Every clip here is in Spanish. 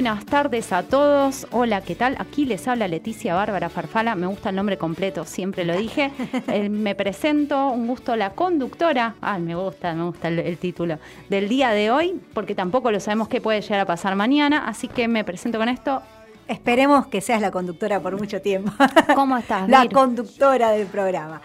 Buenas tardes a todos. Hola, ¿qué tal? Aquí les habla Leticia Bárbara Farfala. Me gusta el nombre completo, siempre lo dije. Eh, me presento, un gusto, la conductora. Ay, me gusta, me gusta el, título. Del día de hoy, porque tampoco lo sabemos qué puede llegar a pasar mañana. Así que me presento con esto. Esperemos que seas la conductora por mucho tiempo. ¿Cómo estás? la conductora del programa.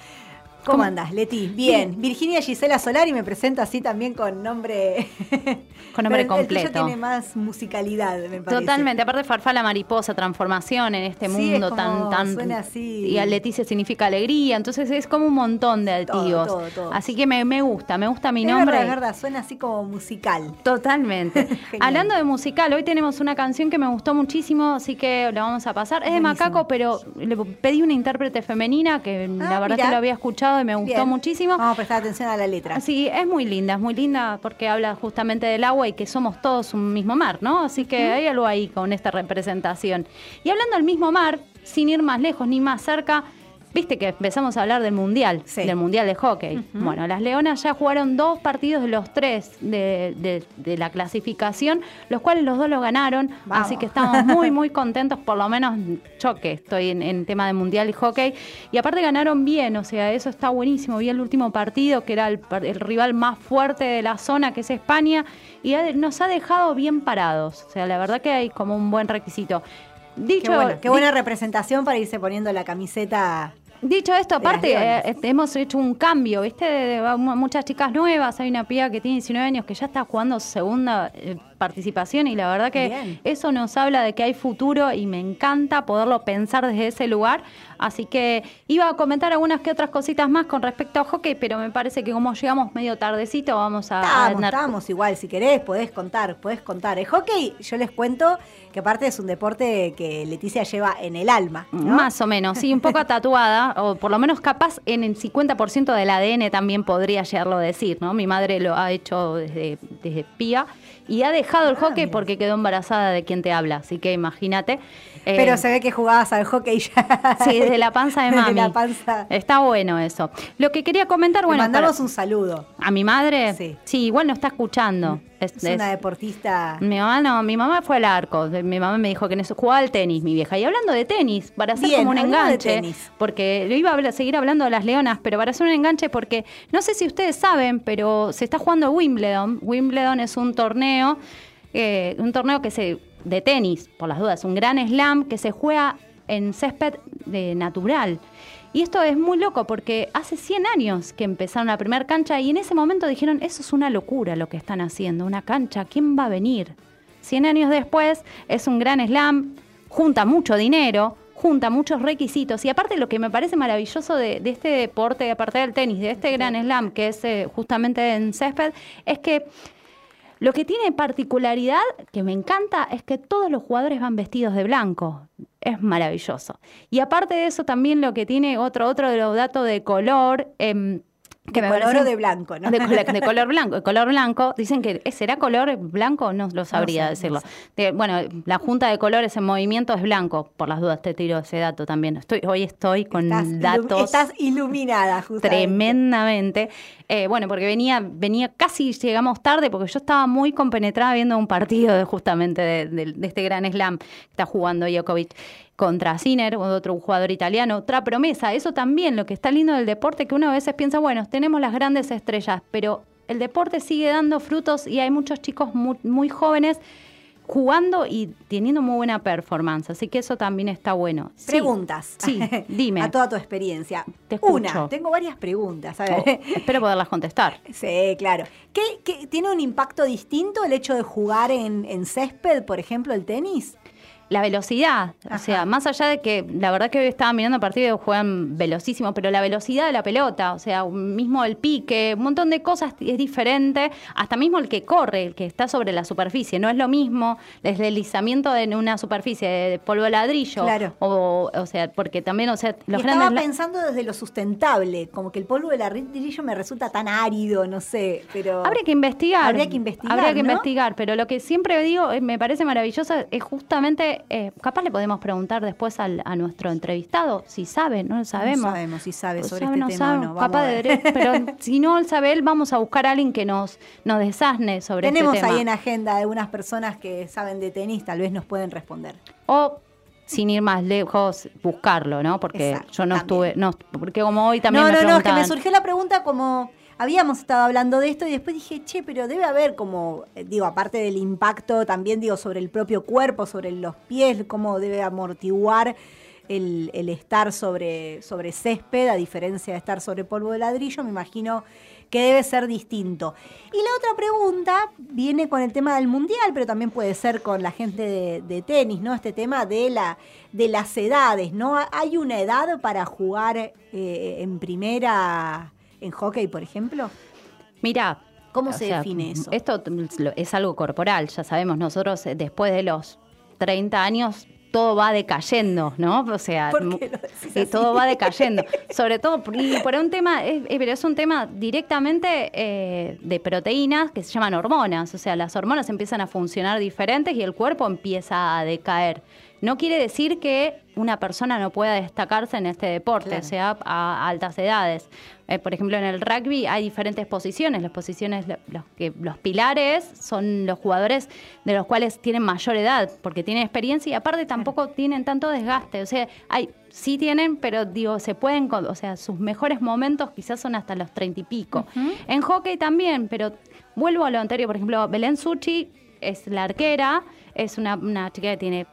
¿Cómo, andas, Leti? Bien. Virginia Gisela Solari me presento así también con nombre. Con nombre completo. El tiene más musicalidad, me parece. Totalmente. Aparte, Farfala Mariposa, transformación en este mundo tan. tan suena así. Y Leticia significa alegría. Entonces es como un montón de altivos. Todo, todo, Así que me, gusta, me gusta mi nombre. Es verdad, suena así como musical. Totalmente. Hablando de musical, hoy tenemos una canción que me gustó muchísimo, así que la vamos a pasar. Es de Macaco, pero le pedí una intérprete femenina que la ah, verdad que lo había escuchado y me gustó muchísimo. Vamos a prestar atención a la letra. Sí, es muy linda, es muy linda porque habla justamente del agua y que somos todos un mismo mar, ¿no? Así que hay algo ahí con esta representación. Y hablando del mismo mar, sin ir más lejos ni más cerca, Viste que empezamos a hablar del Mundial, del Mundial de Hockey. Bueno, las Leonas ya jugaron dos partidos de los tres de, la clasificación, los cuales los dos lo ganaron, así que estamos muy, muy contentos, por lo menos yo que estoy en, tema de Mundial y Hockey. Y aparte ganaron bien, o sea, eso está buenísimo. Vi el último partido, que era el, rival más fuerte de la zona, que es España, y nos ha dejado bien parados. O sea, la verdad que hay como un buen requisito. Dicho, qué buena representación para irse poniendo la camiseta Dicho esto, aparte, eh, este, hemos hecho un cambio, ¿viste? muchas chicas nuevas, hay una piba que tiene 19 años que ya está jugando segunda eh, participación y la verdad que eso nos habla de que hay futuro y me encanta poderlo pensar desde ese lugar. Así que iba a comentar algunas que otras cositas más con respecto a hockey, pero me parece que como llegamos medio tardecito, vamos a... Estábamos, igual, si querés, podés contar, podés contar. El hockey, yo les cuento que aparte es un deporte que Leticia lleva en el alma. Más o menos, sí, un poco tatuada, o por lo menos capaz en el 50% del ADN también podría llegarlo a decir, ¿no? Mi madre lo ha hecho desde, desde pía y ha dejado el hockey porque quedó embarazada de quien te habla, así que imagínate. Pero eh, se ve que jugabas al hockey ya. Sí, desde la panza de mami. Desde la panza. Está bueno eso. Lo que quería comentar, bueno. Le mandamos un saludo. ¿A mi madre? Sí. Sí, igual no está escuchando. Es, una deportista. Mi mamá no, mi mamá fue al arco. Mi mamá me dijo que en eso jugaba al tenis, mi vieja. Y hablando de tenis, para hacer como un enganche, porque yo iba a seguir hablando de las leonas, pero para hacer un enganche, porque no sé si ustedes saben, pero se está jugando Wimbledon. Wimbledon es un torneo, eh, un torneo que se de tenis, por las dudas, un gran slam que se juega en césped de natural. Y esto es muy loco porque hace 100 años que empezaron la primera cancha y en ese momento dijeron, eso es una locura lo que están haciendo, una cancha, ¿quién va a venir? 100 años después es un gran slam, junta mucho dinero, junta muchos requisitos y aparte lo que me parece maravilloso de, este deporte, aparte del tenis, de este gran slam que es eh, justamente en césped, es que lo que tiene particularidad, que me encanta, es que todos los jugadores van vestidos de blanco. Es maravilloso. Y aparte de eso, también lo que tiene otro, otro de los datos de color. Eh, de color o de blanco, ¿no? De, color blanco. De color blanco. Dicen que será color blanco, no lo sabría decirlo. bueno, la junta de colores en movimiento es blanco. Por las dudas te tiro ese dato también. Estoy, hoy estoy con datos. estás iluminada, justamente. Tremendamente. Eh, bueno, porque venía, venía, casi llegamos tarde, porque yo estaba muy compenetrada viendo un partido de, justamente de, de este gran slam que está jugando Djokovic contra Sinner, otro jugador italiano, otra promesa. Eso también, lo que está lindo del deporte, que uno a veces piensa, bueno, tenemos las grandes estrellas, pero el deporte sigue dando frutos y hay muchos chicos muy, jóvenes jugando y teniendo muy buena performance. Así que eso también está bueno. Preguntas. Sí, dime. A toda tu experiencia. Te Una, tengo varias preguntas. A ver. Oh, espero poderlas contestar. Sí, claro. ¿Qué, tiene un impacto distinto el hecho de jugar en, en césped, por ejemplo, el tenis? La velocidad. O sea, más allá de que la verdad que hoy estaba mirando partidos juegan velocísimo, pero la velocidad de la pelota, o sea, mismo el pique, un montón de cosas es diferente, hasta mismo el que corre, el que está sobre la superficie, no es lo mismo el deslizamiento de una superficie de polvo de ladrillo. Claro. O, o sea, porque también, o sea, los Estaba pensando desde lo sustentable, como que el polvo de ladrillo me resulta tan árido, no sé, pero. Habría que investigar. Habría que investigar. Habría que investigar, pero lo que siempre digo, eh, me parece maravilloso, es justamente eh, capaz le podemos preguntar después a nuestro entrevistado si sabe, no lo sabemos. No sabemos si sabe sobre este tema no. Capaz de pero si no sabe él, vamos a buscar a alguien que nos, nos desasne sobre Tenemos este tema. Tenemos ahí en agenda algunas personas que saben de tenis, tal vez nos pueden responder. O sin ir más lejos, buscarlo, ¿no? Porque yo no estuve, no, porque como hoy también no, me No, no, es que me surgió la pregunta como habíamos estado hablando de esto y después dije, che, pero debe haber como, eh, digo, aparte del impacto, también digo, sobre el propio cuerpo, sobre los pies, cómo debe amortiguar el, estar sobre, sobre césped, a diferencia de estar sobre polvo de ladrillo, me imagino que debe ser distinto. Y la otra pregunta viene con el tema del mundial, pero también puede ser con la gente de, tenis, ¿no? Este tema de, la, de las edades, ¿no? ¿Hay una edad para jugar eh, en primera en hockey, por ejemplo? Mira, ¿cómo se define eso? Esto es algo corporal, ya sabemos, nosotros eh, después de los 30 años todo va decayendo, ¿no? O sea, todo va decayendo. Sobre todo por, por un tema, pero es un tema directamente eh, de proteínas que se llaman hormonas. O sea, las hormonas empiezan a funcionar diferentes y el cuerpo empieza a decaer. No quiere decir que una persona no pueda destacarse en este deporte, sea a altas edades. Eh, por ejemplo, en el rugby hay diferentes posiciones. Las posiciones, los, que, los pilares son los jugadores de los cuales tienen mayor edad, porque tienen experiencia y aparte tampoco tienen tanto desgaste. O sea, hay, sí tienen, pero digo, se pueden, o sea, sus mejores momentos quizás son hasta los treinta y pico. En hockey también, pero vuelvo a lo anterior. Por ejemplo, Belén Suchi es la arquera, es una, una chica que tiene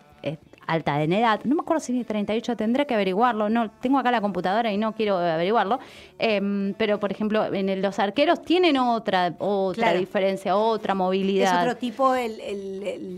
alta de edad, no me acuerdo si tiene 38, tendré que averiguarlo, no tengo acá la computadora y no quiero averiguarlo, em, pero por ejemplo, en los arqueros tienen otra otra diferencia, otra movilidad. Es otro tipo el,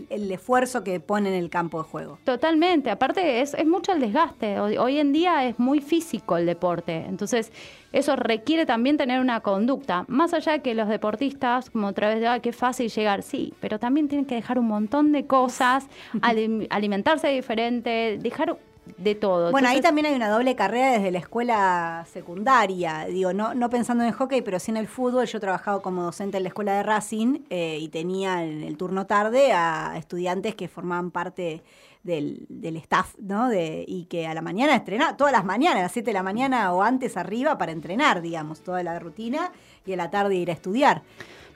el, esfuerzo que pone en el campo de juego. Totalmente, aparte es, es mucho el desgaste, hoy, hoy en día es muy físico el deporte, entonces eso requiere también tener una conducta. Más allá de que los deportistas, como otra vez, ah, qué fácil llegar, sí, pero también tienen que dejar un montón de cosas, alimentarse diferente, dejar de todo. Bueno, ahí también hay una doble carrera desde la escuela secundaria. Digo, no, no pensando en el hockey, pero sí en el fútbol. Yo he trabajado como docente en la escuela de Racing eh, y tenía en el turno tarde a estudiantes que formaban parte del, del staff, ¿no? De, y que a la mañana estrenaba, todas las mañanas, a las 7 de la mañana o antes arriba para entrenar, digamos, toda la rutina y a la tarde ir a estudiar.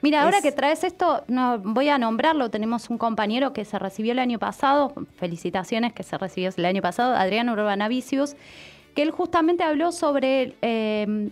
Mira, ahora que traes esto, no, voy a nombrarlo. Tenemos un compañero que se recibió el año pasado, felicitaciones que se recibió el año pasado, Adriano Urbanavicius, que él justamente habló sobre, eh,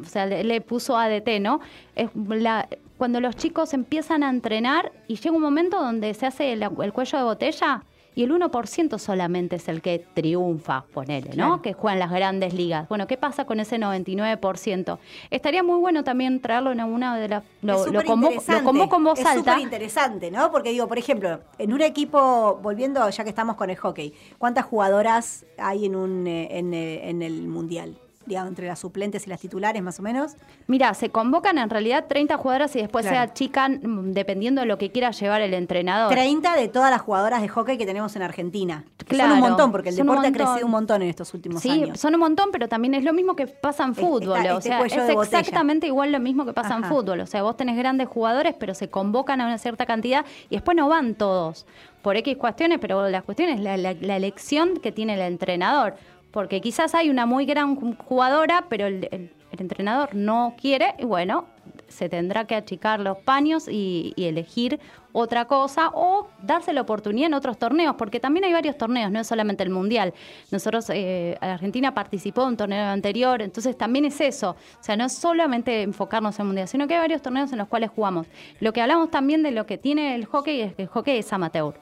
o sea, le, puso ADT, ¿no? Es la, cuando los chicos empiezan a entrenar y llega un momento donde se hace el cuello de botella, y el 1% solamente es el que triunfa, ponele, ¿no? Que juega en las grandes ligas. Bueno, ¿qué pasa con ese 99%? Estaría muy bueno también traerlo en alguna de las... Lo, lo, convoco, lo con voz alta. Es interesante, ¿no? Porque digo, por ejemplo, en un equipo, volviendo ya que estamos con el hockey, ¿cuántas jugadoras hay en, un, eh, en, eh, en el Mundial? Entre las suplentes y las titulares más o menos? Mira, se convocan en realidad 30 jugadoras y después se achican mm, dependiendo de lo que quiera llevar el entrenador. 30 de todas las jugadoras de hockey que tenemos en Argentina. Claro, son un montón, porque el deporte ha crecido un montón en estos últimos años. Sí, son un montón, pero también es lo mismo que pasa en fútbol. o este sea, es exactamente igual lo mismo que pasa en fútbol. O sea, vos tenés grandes jugadores, pero se convocan a una cierta cantidad y después no van todos por X cuestiones, pero la cuestión es la, la elección que tiene el entrenador porque quizás hay una muy gran jugadora, pero el, entrenador no quiere, y bueno, se tendrá que achicar los paños y, elegir otra cosa o darse la oportunidad en otros torneos, porque también hay varios torneos, no es solamente el Mundial. Nosotros, eh, Argentina participó en un torneo anterior, entonces también es eso. O sea, no es solamente enfocarnos en el Mundial, sino que hay varios torneos en los cuales jugamos. Lo que hablamos también de lo que tiene el hockey es que el hockey es amateur.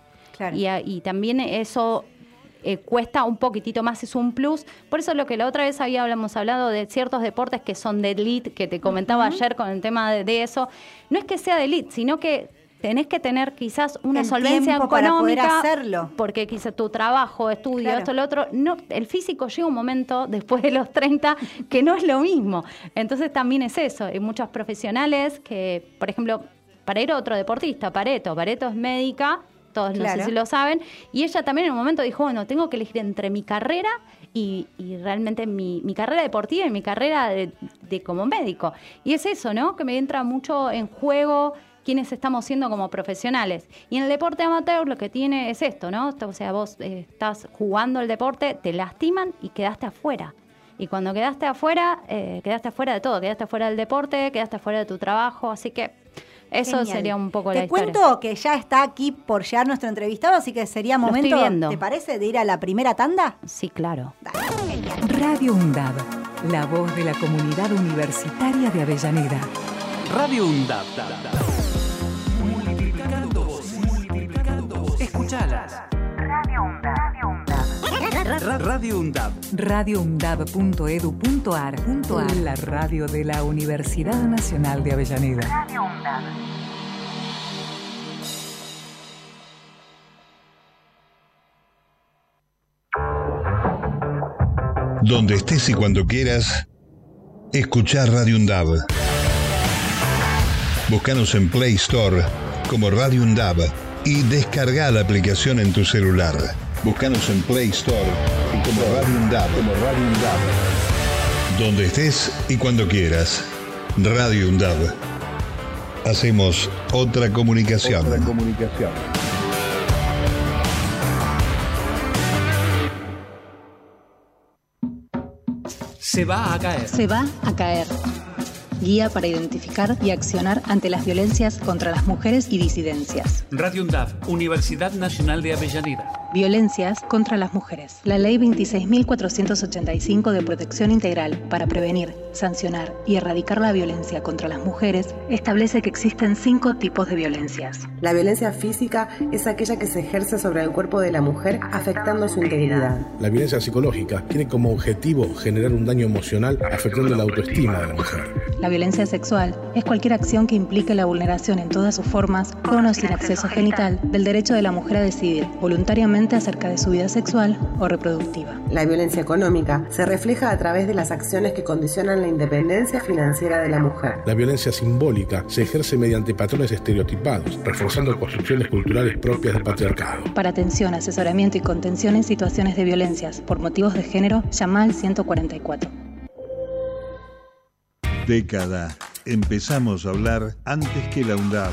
Y, y también eso eh, cuesta un poquitito más, es un plus. Por eso lo que la otra vez habíamos hablado de ciertos deportes que son de elite, que te comentaba ayer con el tema de, eso, no es que sea de elite, sino que tenés que tener quizás una solvencia económica para poder hacerlo. Porque quizás tu trabajo, estudio, esto, lo otro, no, el físico llega un momento después de los 30 que no es lo mismo. Entonces también es eso. Hay muchos profesionales que, por ejemplo, para ir a otro deportista, Pareto, Pareto es médica, todos no sé si lo saben, y ella también en un momento dijo, bueno, tengo que elegir entre mi carrera y, realmente mi, carrera deportiva y mi carrera de, de como médico. Y es eso, ¿no? Que me entra mucho en juego quienes estamos siendo como profesionales. Y en el deporte amateur lo que tiene es esto, ¿no? O sea, vos eh, estás jugando el deporte, te lastiman y quedaste afuera. Y cuando quedaste afuera, eh, quedaste afuera de todo, quedaste afuera del deporte, quedaste afuera de tu trabajo, así que eso sería un poco la historia. Te cuento que ya está aquí por llegar nuestro entrevistado, así que sería momento, ¿te parece, de ir a la primera tanda? Sí, claro. Radio UNDAB, la voz de la comunidad universitaria de Avellaneda. Radio UNDAB. Escuchalas. Radio UNDAB. Radio UNDAB. radioundab.edu.ar. La radio de la Universidad Nacional de Avellaneda. Radio UNDAB. Donde estés y cuando quieras, escuchar Radio UNDAB. Búscanos en Play Store como Radio UNDAB y descarga la aplicación en tu celular. Búscanos en Play Store y como Radio UNDAB, como Radio UNDAB. Donde estés y cuando quieras. Radio UNDAB. Hacemos otra comunicación. Otra comunicación. Se va a caer. Se va a caer guía para identificar y accionar ante las violencias contra las mujeres y disidencias. Radio UNDAV, Universidad Nacional de Avellaneda. Violencias contra las mujeres. La Ley 26.485 de Protección Integral para prevenir, sancionar y erradicar la violencia contra las mujeres establece que existen cinco tipos de violencias. La violencia física es aquella que se ejerce sobre el cuerpo de la mujer afectando su integridad. La violencia psicológica tiene como objetivo generar un daño emocional afectando la autoestima de la mujer. La violencia sexual es cualquier acción que implique la vulneración en todas sus formas, con o sin acceso genital, del derecho de la mujer a decidir voluntariamente acerca de su vida sexual o reproductiva. La violencia económica se refleja a través de las acciones que condicionan la independencia financiera de la mujer. La violencia simbólica se ejerce mediante patrones estereotipados, reforzando construcciones culturales propias del patriarcado. Para atención, asesoramiento y contención en situaciones de violencias por motivos de género, llama al 144 década empezamos a hablar antes que la UNDAB,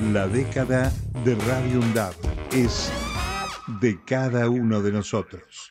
La década de Radio UNDAB es de cada uno de nosotros.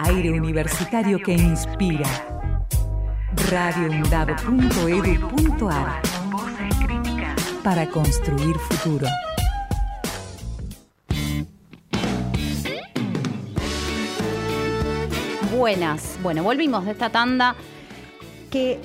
Aire universitario que inspira. radioundab.edu.ar Para construir futuro. Buenas. Bueno, volvimos de esta tanda que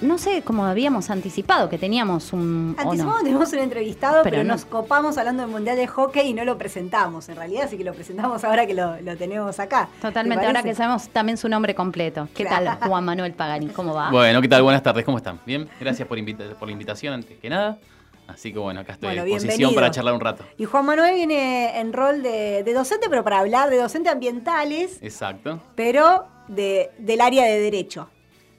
no sé cómo habíamos anticipado que teníamos un. Anticipamos que teníamos un entrevistado, pero, nos copamos hablando del Mundial de Hockey y no lo presentamos, en realidad, así que lo presentamos ahora que lo, tenemos acá. Totalmente, ahora que sabemos también su nombre completo. ¿Qué tal, Juan Manuel Pagani? ¿Cómo va? Bueno, ¿qué tal? Buenas tardes, ¿cómo están? Bien, gracias por, por la invitación antes que nada. Así que bueno, acá estoy a disposición para charlar un rato. Y Juan Manuel viene en rol de, docente, pero para hablar de docente ambientales. Exacto. Pero de, del área de derecho.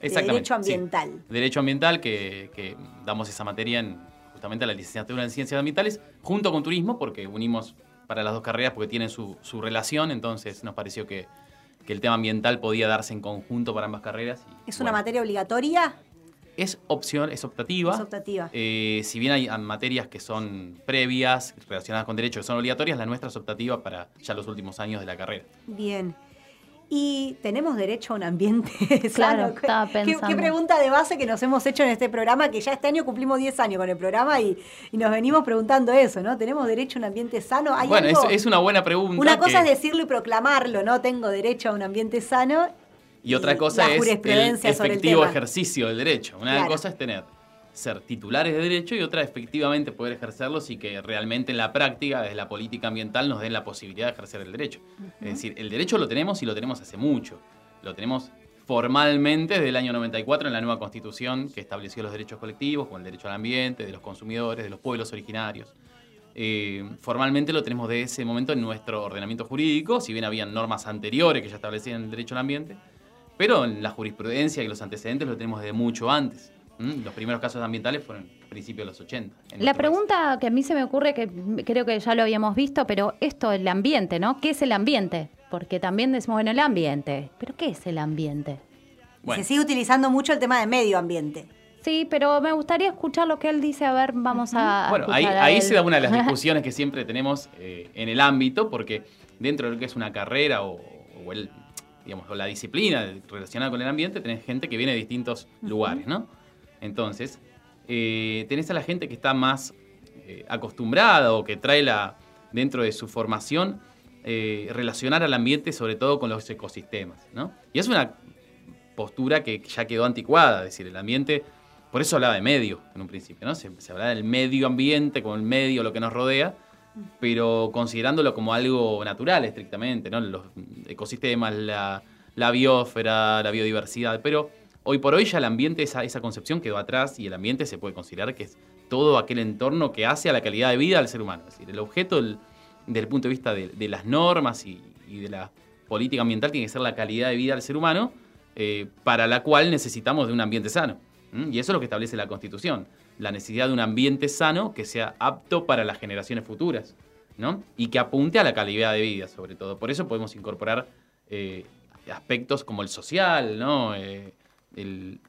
Derecho ambiental. Derecho ambiental, que, damos esa materia en, justamente a la licenciatura en Ciencias Ambientales, junto con Turismo, porque unimos para las dos carreras porque tienen su, su relación, entonces nos pareció que, que, el tema ambiental podía darse en conjunto para ambas carreras. ¿Es una materia obligatoria? Es opción, es optativa. Es optativa. Eh, si bien hay materias que son previas, relacionadas con derecho, que son obligatorias, la nuestra es optativa para ya los últimos años de la carrera. Bien. Y tenemos derecho a un ambiente claro, sano. ¿Qué, ¿Qué, pregunta de base que nos hemos hecho en este programa, que ya este año cumplimos 10 años con el programa y, nos venimos preguntando eso, ¿no? ¿Tenemos derecho a un ambiente sano? ¿Hay bueno, es, una buena pregunta. Una cosa es decirlo y proclamarlo, ¿no? Tengo derecho a un ambiente sano. Y, otra cosa es el efectivo ejercicio del derecho. Una cosa es tener ser titulares de derecho y otra efectivamente poder ejercerlos y que realmente en la práctica, desde la política ambiental, nos den la posibilidad de ejercer el derecho. Es decir, el derecho lo tenemos y lo tenemos hace mucho. Lo tenemos formalmente desde el año 94 en la nueva constitución que estableció los derechos colectivos, como el derecho al ambiente, de los consumidores, de los pueblos originarios. Eh, formalmente lo tenemos de ese momento en nuestro ordenamiento jurídico, si bien habían normas anteriores que ya establecían el derecho al ambiente, pero en la jurisprudencia y los antecedentes lo tenemos desde mucho antes. Mm, los primeros casos ambientales fueron a principios de los 80. La pregunta que a mí se me ocurre, que creo que ya lo habíamos visto, pero esto, el ambiente, ¿no? ¿Qué es el ambiente? Porque también decimos, bueno, el ambiente. ¿Pero qué es el ambiente? Se sigue utilizando mucho el tema de medio ambiente. Sí, pero me gustaría escuchar lo que él dice. A ver, vamos a. Bueno, ahí, se da una de las discusiones que siempre tenemos eh, en el ámbito, porque dentro de lo que es una carrera o, el, digamos, o la disciplina relacionada con el ambiente, tenés gente que viene de distintos lugares, ¿no? Entonces, eh, tenés a la gente que está más eh, acostumbrada o que trae la, dentro de su formación eh, relacionar al ambiente sobre todo con los ecosistemas. ¿no? Y es una postura que ya quedó anticuada, es decir, el ambiente, por eso hablaba de medio en un principio, ¿no? se, hablaba del medio ambiente como el medio, lo que nos rodea, pero considerándolo como algo natural estrictamente, ¿no? los ecosistemas, la, la biosfera, la biodiversidad, pero Hoy por hoy ya el ambiente, esa, esa concepción quedó atrás y el ambiente se puede considerar que es todo aquel entorno que hace a la calidad de vida del ser humano. Es decir, el objeto desde el punto de vista de, las normas y, de la política ambiental tiene que ser la calidad de vida del ser humano, eh, para la cual necesitamos de un ambiente sano. Y eso es lo que establece la Constitución, la necesidad de un ambiente sano que sea apto para las generaciones futuras, ¿no? Y que apunte a la calidad de vida, sobre todo. Por eso podemos incorporar eh, aspectos como el social, ¿no? Eh, el,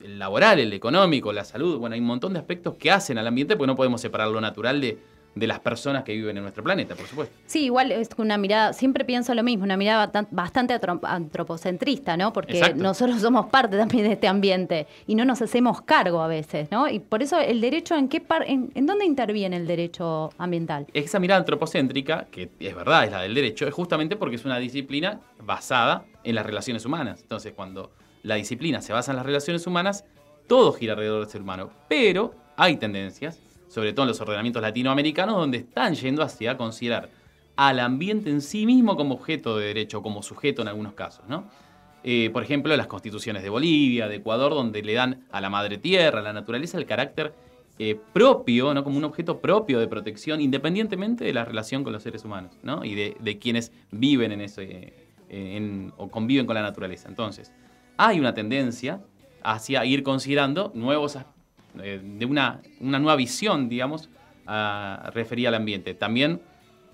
laboral, el económico, la salud. Bueno, hay un montón de aspectos que hacen al ambiente porque no podemos separar lo natural de, las personas que viven en nuestro planeta, por supuesto. Sí, igual es una mirada, siempre pienso lo mismo, una mirada bastante antropocentrista, ¿no? Porque nosotros somos parte también de este ambiente y no nos hacemos cargo a veces, ¿no? Y por eso el derecho, ¿en qué par en, en, dónde interviene el derecho ambiental? Esa mirada antropocéntrica, que es verdad, es la del derecho, es justamente porque es una disciplina basada en las relaciones humanas. Entonces, cuando la disciplina se basa en las relaciones humanas, todo gira alrededor del ser humano. Pero hay tendencias, sobre todo en los ordenamientos latinoamericanos, donde están yendo hacia considerar al ambiente en sí mismo como objeto de derecho, como sujeto en algunos casos, ¿no? Eh, por ejemplo, las constituciones de Bolivia, de Ecuador, donde le dan a la madre tierra, a la naturaleza, el carácter eh, propio, ¿no? como un objeto propio de protección, independientemente de la relación con los seres humanos ¿no? y de, quienes viven en ese, eh, o conviven con la naturaleza. Entonces, hay una tendencia hacia ir considerando nuevos, eh, de una, una, nueva visión, digamos, a, referir al ambiente. También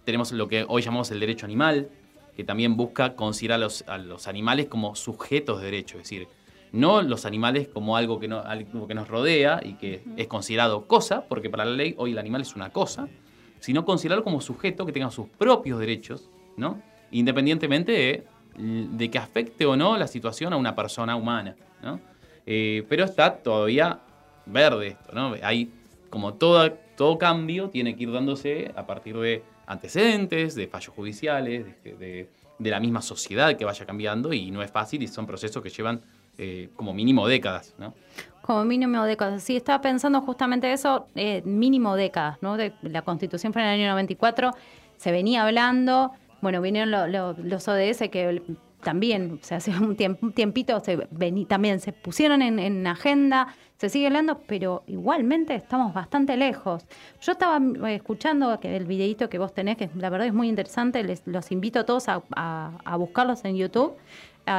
tenemos lo que hoy llamamos el derecho animal, que también busca considerar a los, a los animales como sujetos de derecho, es decir, no los animales como algo que, no, algo que nos rodea y que es considerado cosa, porque para la ley hoy el animal es una cosa, sino considerarlo como sujeto que tenga sus propios derechos, ¿no? Independientemente de de que afecte o no la situación a una persona humana, ¿no? Eh, pero está todavía verde esto, ¿no? Hay como todo, todo cambio tiene que ir dándose a partir de antecedentes, de fallos judiciales, de, la misma sociedad que vaya cambiando y no es fácil y son procesos que llevan eh, como mínimo décadas, ¿no? Como mínimo décadas. Sí, estaba pensando justamente eso, eh, mínimo décadas, ¿no? La Constitución fue en el año 94, se venía hablando, bueno, vinieron los ODS que también, o sea, hace un, tiempito se también se pusieron en, agenda, se sigue hablando, pero igualmente estamos bastante lejos. Yo estaba eh, escuchando el videito que vos tenés, que la verdad es muy interesante, les, los invito a todos a, buscarlos en YouTube.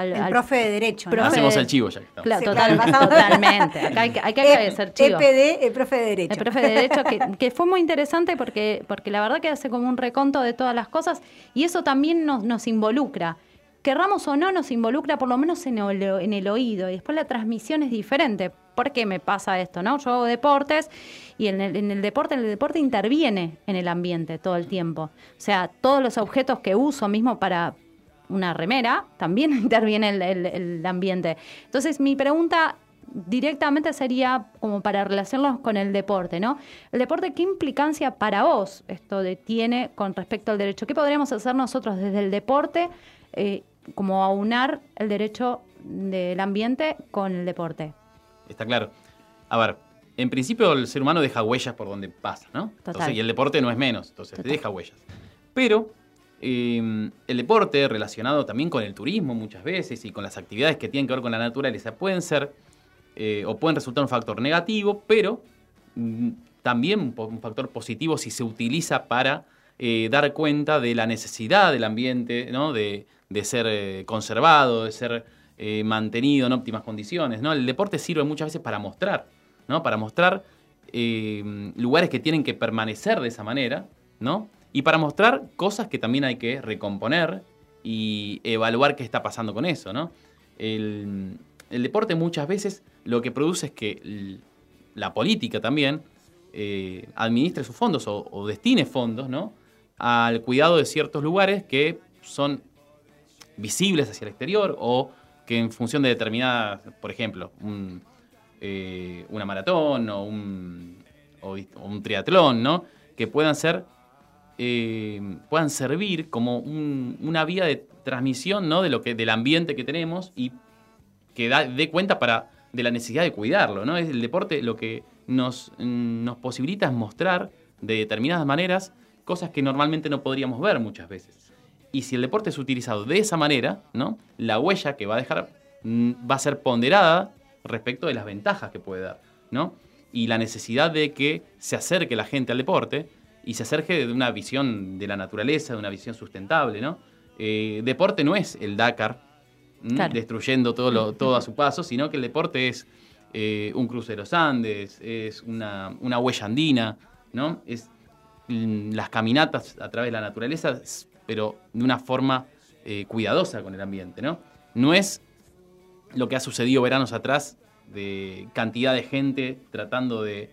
El profe de Derecho. Hacemos el chivo ya. Claro, totalmente. Acá hay, hay que agradecer chivo. EPD, el profe de Derecho. El profe de Derecho, que, que, fue muy interesante porque, porque la verdad que hace como un reconto de todas las cosas y eso también nos, nos involucra querramos o no, nos involucra por lo menos en el, oído y después la transmisión es diferente. ¿Por qué me pasa esto? ¿no? Yo hago deportes y en el, deporte, el deporte interviene en el ambiente todo el tiempo. O sea, todos los objetos que uso mismo para una remera, también interviene el, el ambiente. Entonces, mi pregunta directamente sería como para relacionarnos con el deporte, ¿no? El deporte, ¿qué implicancia para vos esto tiene con respecto al derecho? ¿Qué podríamos hacer nosotros desde el deporte eh, como aunar el derecho del ambiente con el deporte. Está claro. A ver, en principio el ser humano deja huellas por donde pasa, ¿no? y el deporte no es menos, entonces deja huellas. Pero em, el deporte relacionado también con el turismo muchas veces y con las actividades que tienen que ver con la naturaleza pueden ser eh, o pueden resultar un factor negativo, pero mm, también un factor positivo si se utiliza para eh, dar cuenta de la necesidad del ambiente, ¿no? de, de ser eh, conservado, de ser mantenido en óptimas condiciones. ¿no? El deporte sirve muchas veces para mostrar, ¿no? para mostrar eh, lugares que tienen que permanecer de esa manera, ¿no? Y para mostrar cosas que también hay que recomponer y evaluar qué está pasando con eso. ¿no? El, deporte muchas veces lo que produce es que la política también administre sus fondos o, o destine fondos ¿no? al cuidado de ciertos lugares que son visibles hacia el exterior o que en función de determinadas, por ejemplo, eh, una maratón o un, un, triatlón, ¿no? Que puedan ser, eh, puedan servir como una vía de transmisión, ¿no? De lo que, del ambiente que tenemos y que dé cuenta para, de la necesidad de cuidarlo, ¿no? Es el deporte lo que nos, nos posibilita es mostrar de determinadas maneras cosas que normalmente no podríamos ver muchas veces. Y si el deporte es utilizado de esa manera, ¿no? la huella que va a dejar mm, va a ser ponderada respecto de las ventajas que puede dar. ¿no? Y la necesidad de que se acerque la gente al deporte y se acerque de una visión de la naturaleza, de una visión sustentable. ¿no? Eh, deporte no es el Dakar destruyendo todo, todo a su paso, sino que el deporte es eh, un cruce de los Andes, es una, una huella andina, ¿no? es mm, las caminatas a través de la naturaleza pero de una forma eh, cuidadosa con el ambiente, ¿no? No es lo que ha sucedido veranos atrás de cantidad de gente tratando de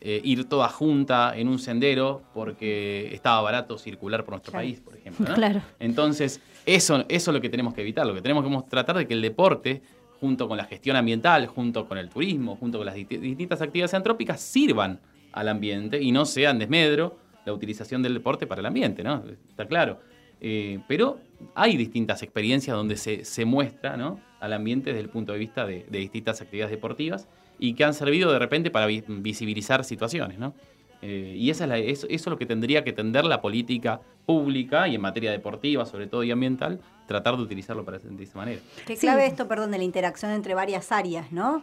eh, ir toda junta en un sendero porque estaba barato circular por nuestro país, por ejemplo. ¿no? Claro. Entonces, eso, eso es lo que tenemos que evitar, lo que tenemos que tratar de que el deporte, junto con la gestión ambiental, junto con el turismo, junto con las distintas actividades antrópicas, sirvan al ambiente y no sean desmedro la utilización del deporte para el ambiente, ¿no? Está claro. Eh, pero hay distintas experiencias donde se, muestra al ambiente desde el punto de vista de, distintas actividades deportivas y que han servido de repente para visibilizar situaciones. Eh, y esa es eso, es lo que tendría que tender la política pública y en materia deportiva, sobre todo y ambiental, tratar de utilizarlo para, de esa manera. Qué clave esto, perdón, de la interacción entre varias áreas, ¿no?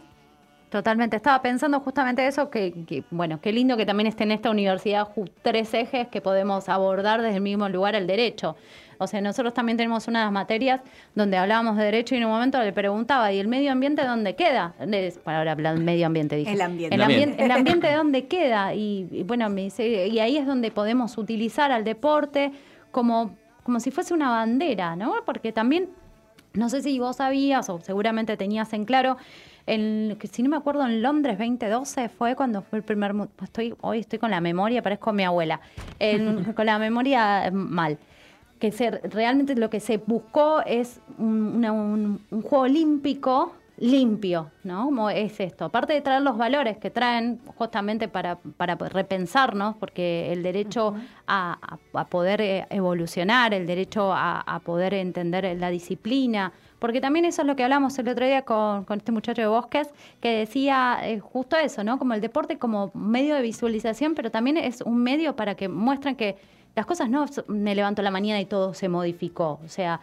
Totalmente, estaba pensando justamente eso, que, bueno, qué lindo que también esté en esta universidad tres ejes que podemos abordar desde el mismo lugar el derecho. O sea, nosotros también tenemos unas materias donde hablábamos de derecho y en un momento le preguntaba, ¿y el medio ambiente dónde queda? Para ahora hablar medio ambiente, dije. El ambiente. El, ambiente, el ambiente dónde queda. Y, bueno, me dice, y ahí es donde podemos utilizar al deporte como, como si fuese una bandera, ¿no? Porque también, no sé si vos sabías o seguramente tenías en claro que si no me acuerdo, en Londres 2012 fue cuando fue el primer... Estoy, hoy estoy con la memoria, parezco mi abuela, con la memoria mal. Que realmente lo que se buscó es un, juego olímpico limpio, ¿no? Como es esto. Aparte de traer los valores que traen justamente para, para repensarnos, porque el derecho a, poder eh, evolucionar, el derecho a, a poder entender la disciplina, porque también eso es lo que hablamos el otro día con, este muchacho de Bosques, que decía eh, justo eso, ¿no? Como el deporte como medio de visualización, pero también es un medio para que muestren que, las cosas no me levanto la mañana y todo se modificó. O sea,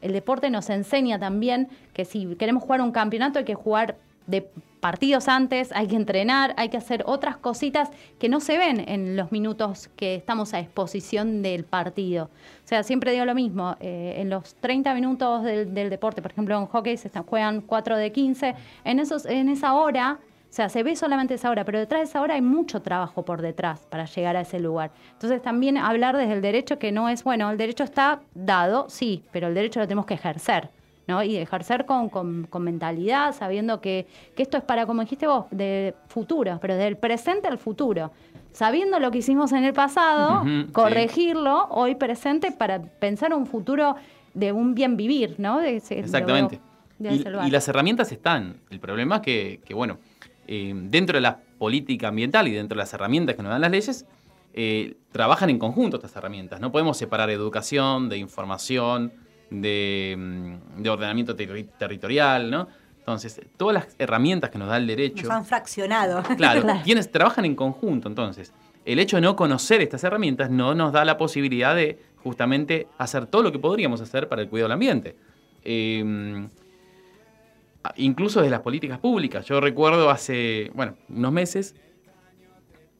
el deporte nos enseña también que si queremos jugar un campeonato hay que jugar de partidos antes, hay que entrenar, hay que hacer otras cositas que no se ven en los minutos que estamos a exposición del partido. O sea, siempre digo lo mismo, eh, en los 30 minutos del, deporte, por ejemplo en hockey se juegan 4 de 15, en, esos, en esa hora o sea, se ve solamente esa hora, pero detrás de esa hora hay mucho trabajo por detrás para llegar a ese lugar. Entonces también hablar desde el derecho que no es, bueno, el derecho está dado, sí, pero el derecho lo tenemos que ejercer. ¿no? Y ejercer con, con, mentalidad, sabiendo que, que, esto es para, como dijiste vos, de futuro, pero del presente al futuro. Sabiendo lo que hicimos en el pasado, corregirlo hoy presente para pensar un futuro de un bien vivir, ¿no? Exactamente. y, y, las herramientas están. El problema es que, que bueno, eh, dentro de la política ambiental y dentro de las herramientas que nos dan las leyes, eh, trabajan en conjunto estas herramientas. No podemos separar educación de información, de, mm, ordenamiento territorial, ¿no? Entonces, todas las herramientas que nos da el derecho... Nos han fraccionado. Claro, quienes trabajan en conjunto. Entonces, el hecho de no conocer estas herramientas no nos da la posibilidad de justamente hacer todo lo que podríamos hacer para el cuidado del ambiente. Eh, incluso de las políticas públicas. Yo recuerdo hace, bueno, unos meses,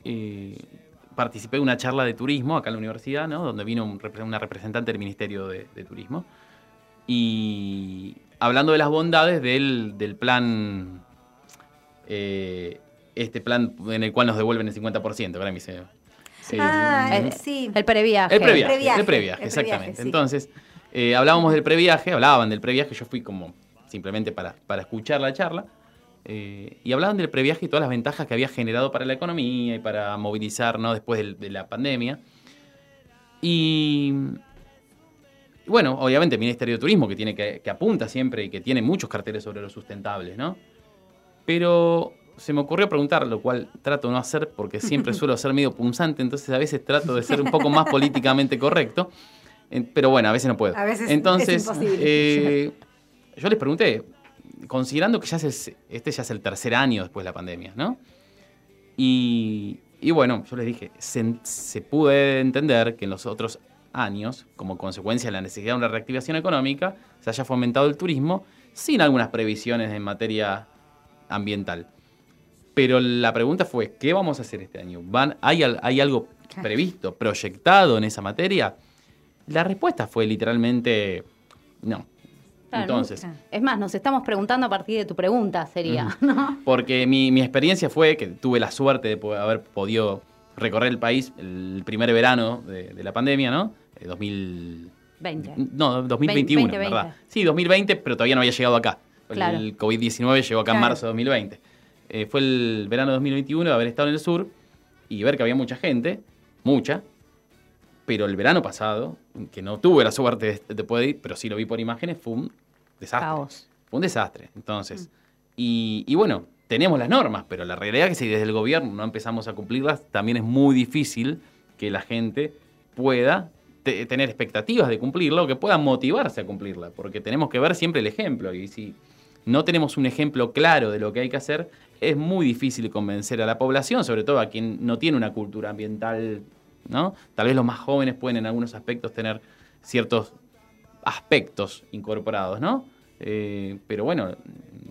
eh, participé de una charla de turismo acá en la universidad, ¿no? donde vino una representante del Ministerio de, Turismo, y hablando de las bondades del, plan, eh, este plan en el cual nos devuelven el 50%, ahora me dice... ah, el, sí. El previaje. El previaje, el previaje, exactamente. Entonces, eh, hablábamos del previaje, hablaban del previaje, yo fui como simplemente para, escuchar la charla. Eh, y hablaban del previaje y todas las ventajas que había generado para la economía y para movilizar después de, la pandemia. Y bueno, obviamente el Ministerio de Turismo que, tiene que, apunta siempre y que tiene muchos carteles sobre lo sustentable, ¿no? Pero se me ocurrió preguntar, lo cual trato de no hacer porque siempre suelo ser medio punzante, entonces a veces trato de ser un poco más políticamente correcto. Pero bueno, a veces no puedo. A veces entonces, es imposible. Eh, yo les pregunté, considerando que ya este ya es el tercer año después de la pandemia, ¿no? Y, bueno, yo les dije, se, puede entender que en los otros años, como consecuencia de la necesidad de una reactivación económica, se haya fomentado el turismo sin algunas previsiones en materia ambiental. Pero la pregunta fue, ¿qué vamos a hacer este año? ¿Van, hay, ¿Hay algo previsto, proyectado en esa materia? La respuesta fue literalmente no. Entonces. Es más, nos estamos preguntando a partir de tu pregunta, sería, ¿no? Porque mi, experiencia fue que tuve la suerte de haber podido recorrer el país el primer verano de, la pandemia, ¿no? 2020. Eh, no, 2021, ¿verdad? Sí, 2020, pero todavía no había llegado acá. El COVID-19 llegó acá en marzo de 2020. Eh, fue el verano de 2021 haber estado en el sur y ver que había mucha gente, mucha, pero el verano pasado, que no tuve la suerte de, poder ir, pero sí lo vi por imágenes, fue un desastre. Fue un desastre. Entonces, mm. y, bueno, tenemos las normas, pero la realidad es que si desde el gobierno no empezamos a cumplirlas, también es muy difícil que la gente pueda tener expectativas de cumplirla o que pueda motivarse a cumplirla, porque tenemos que ver siempre el ejemplo y si no tenemos un ejemplo claro de lo que hay que hacer, es muy difícil convencer a la población, sobre todo a quien no tiene una cultura ambiental, ¿no? Tal vez los más jóvenes pueden en algunos aspectos tener ciertos aspectos incorporados, ¿no? Eh, pero bueno,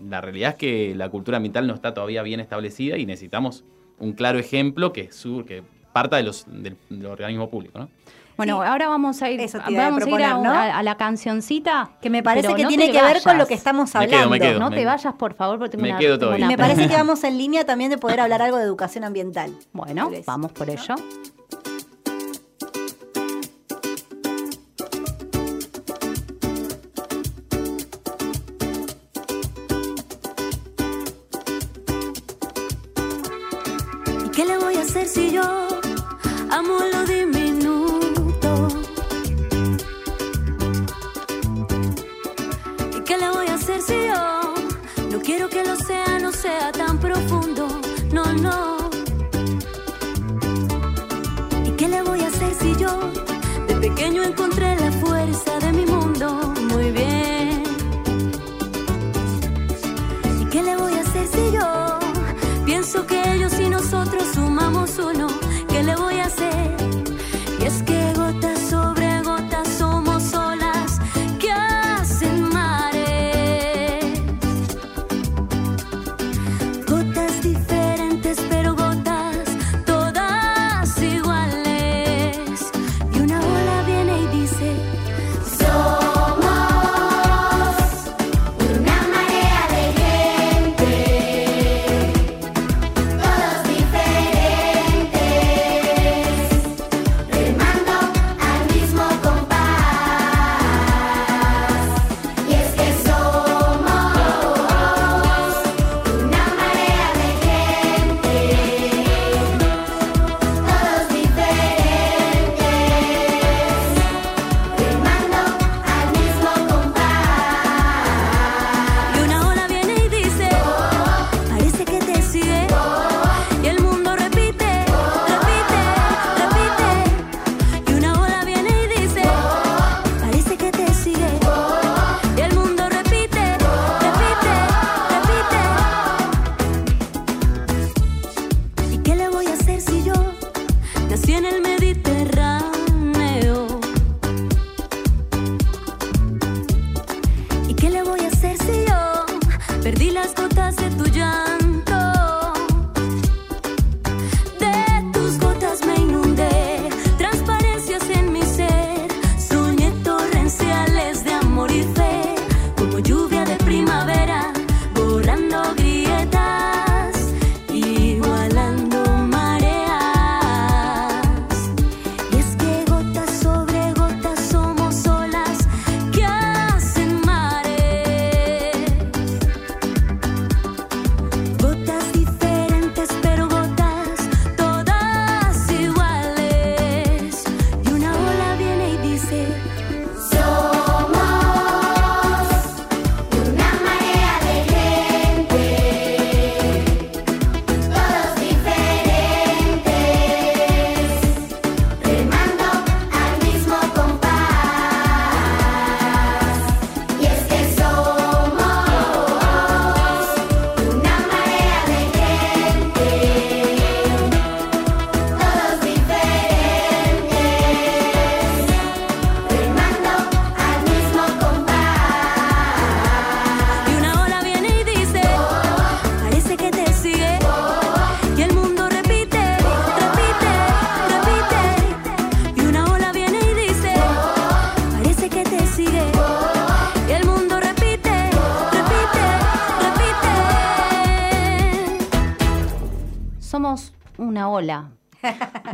la realidad es que la cultura ambiental no está todavía bien establecida y necesitamos un claro ejemplo que, sur, que parta de los, del, organismo público, ¿no? Bueno, ahora vamos a ir, vamos a, ir a, la cancioncita. Que me parece que tiene que ver con lo que estamos hablando. no te vayas, por favor, porque tengo me quedo Y me parece que vamos en línea también de poder hablar algo de educación ambiental. Bueno, vamos por ello.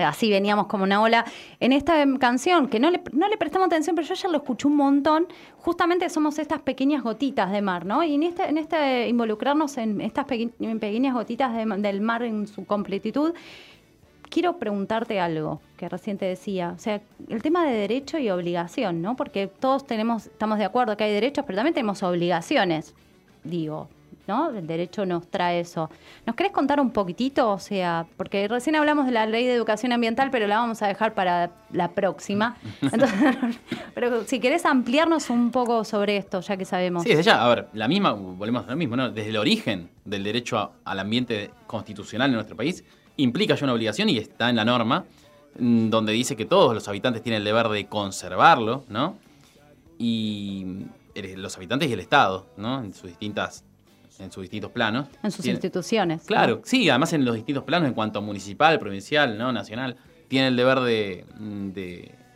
Así veníamos como una ola. En esta canción, que no le, no le prestamos atención, pero yo ya lo escuché un montón, justamente somos estas pequeñas gotitas de mar, ¿no? Y en este, en este involucrarnos en estas pequeñas gotitas del mar en su completitud, quiero preguntarte algo que recién te decía. O sea, el tema de derecho y obligación, ¿no? Porque todos tenemos, estamos de acuerdo que hay derechos, pero también tenemos obligaciones. Digo, el derecho nos trae eso. ¿Nos querés contar un poquitito? O sea, porque recién hablamos de la ley de educación ambiental, pero la vamos a dejar para la próxima. pero si querés ampliarnos un poco sobre esto, ya que sabemos. Sí, desde ya, a ver, la misma, volvemos a lo mismo, ¿no? Desde el origen del derecho al ambiente constitucional en nuestro país, implica ya una obligación y está en la norma, mm, donde dice que todos los habitantes tienen el deber de conservarlo, ¿no? Y eh, los habitantes y el Estado, ¿no? En sus distintas en sus distintos planos. En sus instituciones. Claro, sí, además en los distintos planos, en cuanto a municipal, provincial, ¿no? nacional, tiene el deber de,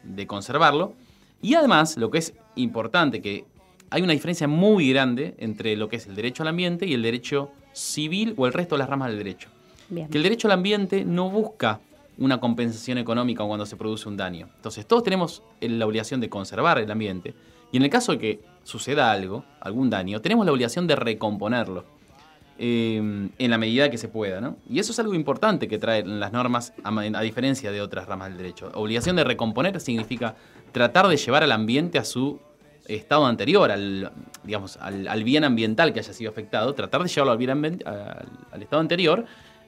de, conservarlo. Y además, lo que es importante, que hay una diferencia muy grande entre lo que es el derecho al ambiente y el derecho civil o el resto de las ramas del derecho. Que el derecho al ambiente no busca una compensación económica cuando se produce un daño. Entonces, todos tenemos la obligación de conservar el ambiente. Y en el caso de que suceda algo, algún daño, tenemos la obligación de recomponerlo. Em, en la medida que se pueda, ¿no? Y eso es algo importante que traen las normas, a, diferencia de otras ramas del derecho. Obligación de recomponer significa tratar de llevar al ambiente a su estado anterior, al, digamos, al, bien ambiental que haya sido afectado, tratar de llevarlo al, bien al, estado anterior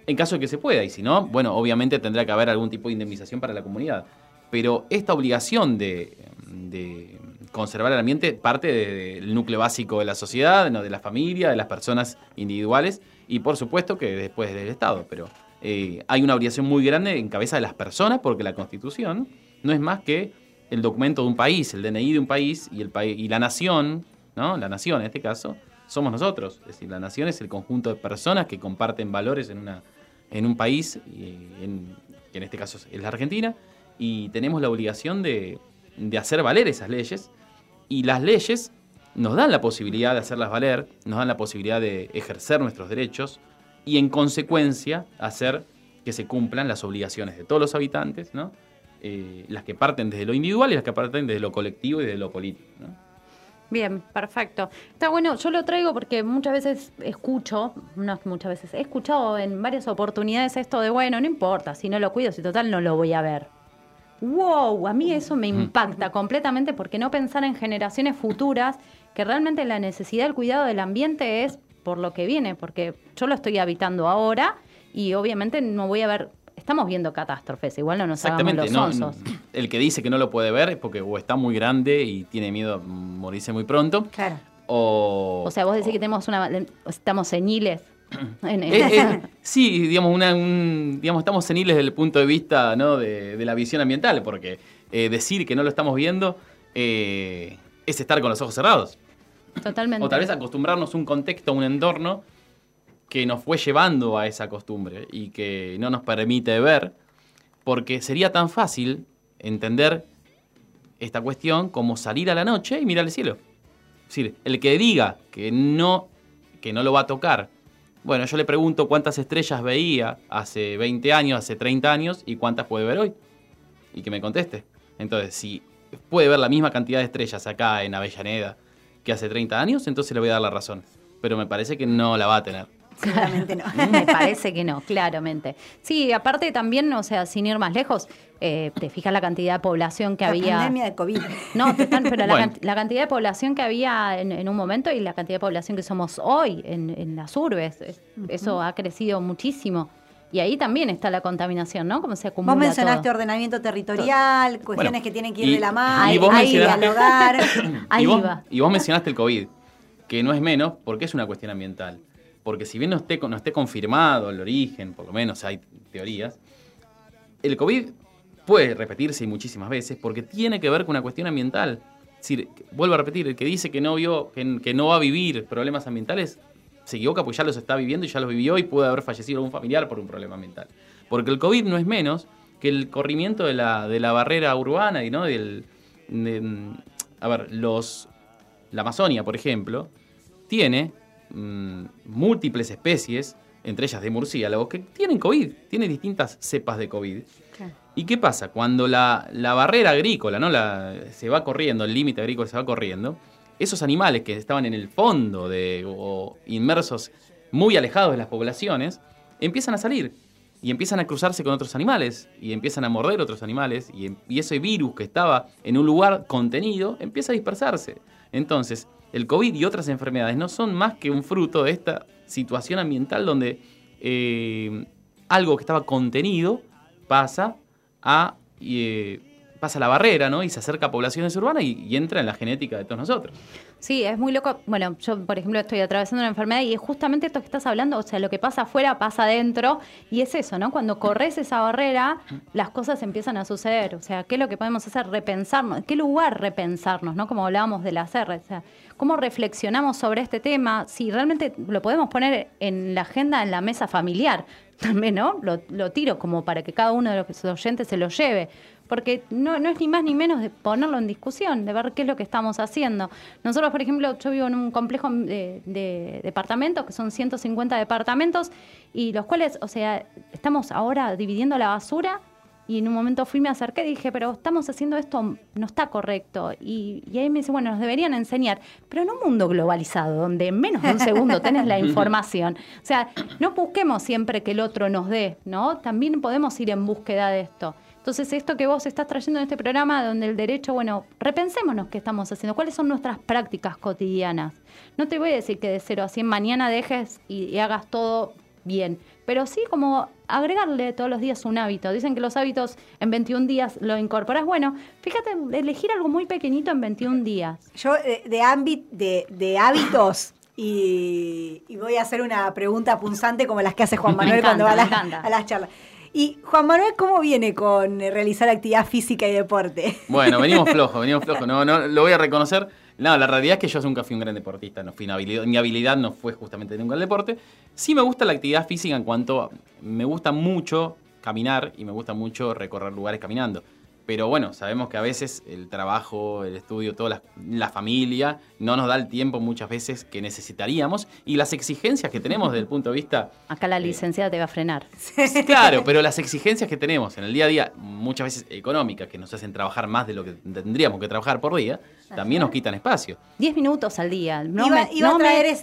en caso de que se pueda. Y si no, bueno, obviamente tendrá que haber algún tipo de indemnización para la comunidad. Pero esta obligación de conservar el ambiente parte del núcleo básico de la sociedad, de la familia, de las personas individuales y por supuesto que después del Estado. Pero eh, hay una obligación muy grande en cabeza de las personas porque la Constitución no es más que el documento de un país, el DNI de un país y, el y la nación, ¿no? la nación en este caso, somos nosotros. Es decir, la nación es el conjunto de personas que comparten valores en, una, en un país, en, que en este caso es la Argentina, y tenemos la obligación de, de hacer valer esas leyes y las leyes nos dan la posibilidad de hacerlas valer, nos dan la posibilidad de ejercer nuestros derechos y en consecuencia hacer que se cumplan las obligaciones de todos los habitantes, ¿no? Eh, las que parten desde lo individual y las que parten desde lo colectivo y desde lo político. Bien, perfecto. Está bueno, yo lo traigo porque muchas veces escucho, no muchas veces, he escuchado en varias oportunidades esto de, bueno, no importa, si no lo cuido, si total no lo voy a ver wow, a mí eso me impacta completamente porque no pensar en generaciones futuras, que realmente la necesidad del cuidado del ambiente es por lo que viene, porque yo lo estoy habitando ahora y obviamente no voy a ver, estamos viendo catástrofes, igual no nos hagamos los no, El que dice que no lo puede ver es porque o está muy grande y tiene miedo a morirse muy pronto. Claro. O, o sea, vos decís que tenemos una, estamos seniles. Eh, eh, sí, digamos, una, digamos, estamos seniles desde el punto de vista ¿no? de, la visión ambiental, porque eh, decir que no lo estamos viendo es estar con los ojos cerrados. Totalmente. O tal vez acostumbrarnos a un contexto, a un entorno que nos fue llevando a esa costumbre y que no nos permite ver, porque sería tan fácil entender esta cuestión como salir a la noche y mirar el cielo. Es decir, el que diga que no, que no lo va a tocar, bueno, yo le pregunto cuántas estrellas veía hace 20 años, hace 30 años y cuántas puede ver hoy. Y que me conteste. Entonces, si puede ver la misma cantidad de estrellas acá en Avellaneda que hace 30 años, entonces le voy a dar la razón. Pero me parece que no la va a tener. Claramente no. Me parece que no, claramente. Sí, aparte también, o sea, sin ir más lejos, eh, te fijas la cantidad de población que la había. pandemia de COVID. No, pero la, cantidad de población que había en, un momento y la cantidad de población que somos hoy en, las urbes. Eso ha crecido muchísimo. Y ahí también está la contaminación, ¿no? Como se acumula Vos mencionaste ordenamiento territorial, cuestiones que tienen que ir de la mano, y vos ahí, dialogar. ahí y vos mencionaste el COVID, que no es menos porque es una cuestión ambiental porque si bien no esté, no esté confirmado el origen, por lo menos hay teorías, el COVID puede repetirse muchísimas veces porque tiene que ver con una cuestión ambiental. Es decir, vuelvo a repetir, el que dice que no, vio, que, no va a vivir problemas ambientales, se equivoca porque ya los está viviendo y ya los vivió y puede haber fallecido algún familiar por un problema ambiental. Porque el COVID no es menos que el corrimiento de la, de la barrera urbana y no del... a ver, los, la Amazonia, por ejemplo, tiene Mm, múltiples especies, entre ellas de murciélagos, que tienen COVID, tienen distintas cepas de COVID. ¿Y qué pasa? Cuando la, barrera agrícola ¿no? La, se va corriendo, el límite agrícola se va corriendo, esos animales que estaban en el fondo de, o inmersos muy alejados de las poblaciones, empiezan a salir y empiezan a cruzarse con otros animales y empiezan a morder otros animales y, y ese virus que estaba en un lugar contenido empieza a dispersarse. Entonces, el COVID y otras enfermedades no son más que un fruto de esta situación ambiental donde eh, algo que estaba contenido pasa a eh, pasa la barrera, ¿no? Y se acerca a poblaciones urbanas y, entra en la genética de todos nosotros. Sí, es muy loco. Bueno, yo, por ejemplo, estoy atravesando una enfermedad y es justamente esto que estás hablando, o sea, lo que pasa afuera pasa adentro y es eso, ¿no? Cuando corres esa barrera, las cosas empiezan a suceder. O sea, ¿qué es lo que podemos hacer? Repensarnos. ¿Qué lugar repensarnos, ¿no? Como hablábamos de la R. O sea, ¿cómo reflexionamos sobre este tema? Si realmente lo podemos poner en la agenda, en la mesa familiar, también, ¿no? Lo, tiro como para que cada uno de los oyentes se lo lleve porque no, no es ni más ni menos de ponerlo en discusión, de ver qué es lo que estamos haciendo. Nosotros, por ejemplo, yo vivo en un complejo de, departamentos, que son 150 departamentos, y los cuales, o sea, estamos ahora dividiendo la basura y en un momento fui, me acerqué y dije, pero estamos haciendo esto, no está correcto. Y, y, ahí me dice, bueno, nos deberían enseñar, pero en un mundo globalizado, donde en menos de un segundo tenés la información. O sea, no busquemos siempre que el otro nos dé, ¿no? También podemos ir en búsqueda de esto. Entonces, esto que vos estás trayendo en este programa, donde el derecho, bueno, repensémonos qué estamos haciendo, cuáles son nuestras prácticas cotidianas. No te voy a decir que de cero a 100 mañana dejes y, hagas todo bien, pero sí como agregarle todos los días un hábito. Dicen que los hábitos en 21 días lo incorporas. Bueno, fíjate, elegir algo muy pequeñito en 21 días. Yo eh, de, de, de hábitos y, voy a hacer una pregunta punzante como las que hace Juan Manuel cuando va a las charlas. Y Juan Manuel, ¿cómo viene con eh, realizar actividad física y deporte? Bueno, venimos flojos, venimos flojos. No, no, lo voy a reconocer. No, la realidad es que yo nunca fui un gran deportista. No fui habilidad, mi habilidad no fue justamente nunca el deporte. Sí me gusta la actividad física en cuanto me gusta mucho caminar y me gusta mucho recorrer lugares caminando. Pero bueno, sabemos que a veces el trabajo, el estudio, toda la, familia no nos da el tiempo muchas veces que necesitaríamos y las exigencias que tenemos desde el punto de vista... Acá la eh, licenciada te va a frenar. Claro, pero las exigencias que tenemos en el día a día, muchas veces económicas, que nos hacen trabajar más de lo que tendríamos que trabajar por día, también nos quitan espacio. Diez minutos al día. No, me,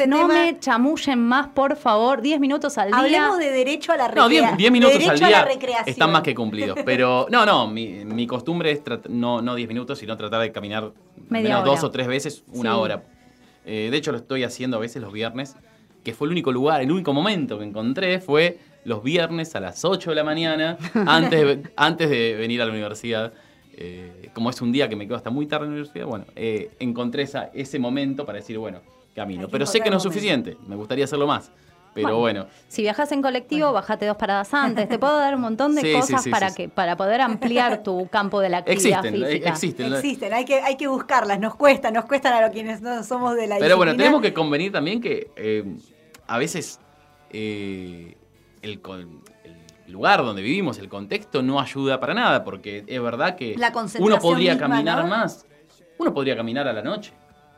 no, me, chamullen más, por favor. Diez minutos al día. Hablemos de derecho a la recreación. No, diez, minutos al día están más que cumplidos. Pero no, no, mi, costumbre es no, no diez minutos, sino tratar de caminar menos dos o tres veces una hora. Eh, de hecho, lo estoy haciendo a veces los viernes, que fue el único lugar, el único momento que encontré fue los viernes a las 8 de la mañana, antes antes de venir a la universidad. Eh, como es un día que me quedo hasta muy tarde en la universidad, bueno, eh, encontré esa, ese momento para decir, bueno, camino. Pero sé que no es suficiente, me gustaría hacerlo más. Pero bueno. Si viajas en colectivo, bájate dos paradas antes. Te puedo dar un montón de cosas para que para poder ampliar tu campo de la actividad existen, física. Existen, existen. Hay que, hay que buscarlas. Nos cuesta, nos cuestan a los quienes no somos de la Pero bueno, tenemos que convenir también que eh, a veces eh, el lugar donde vivimos, el contexto, no ayuda para nada, porque es verdad que uno podría caminar más. Uno podría caminar a la noche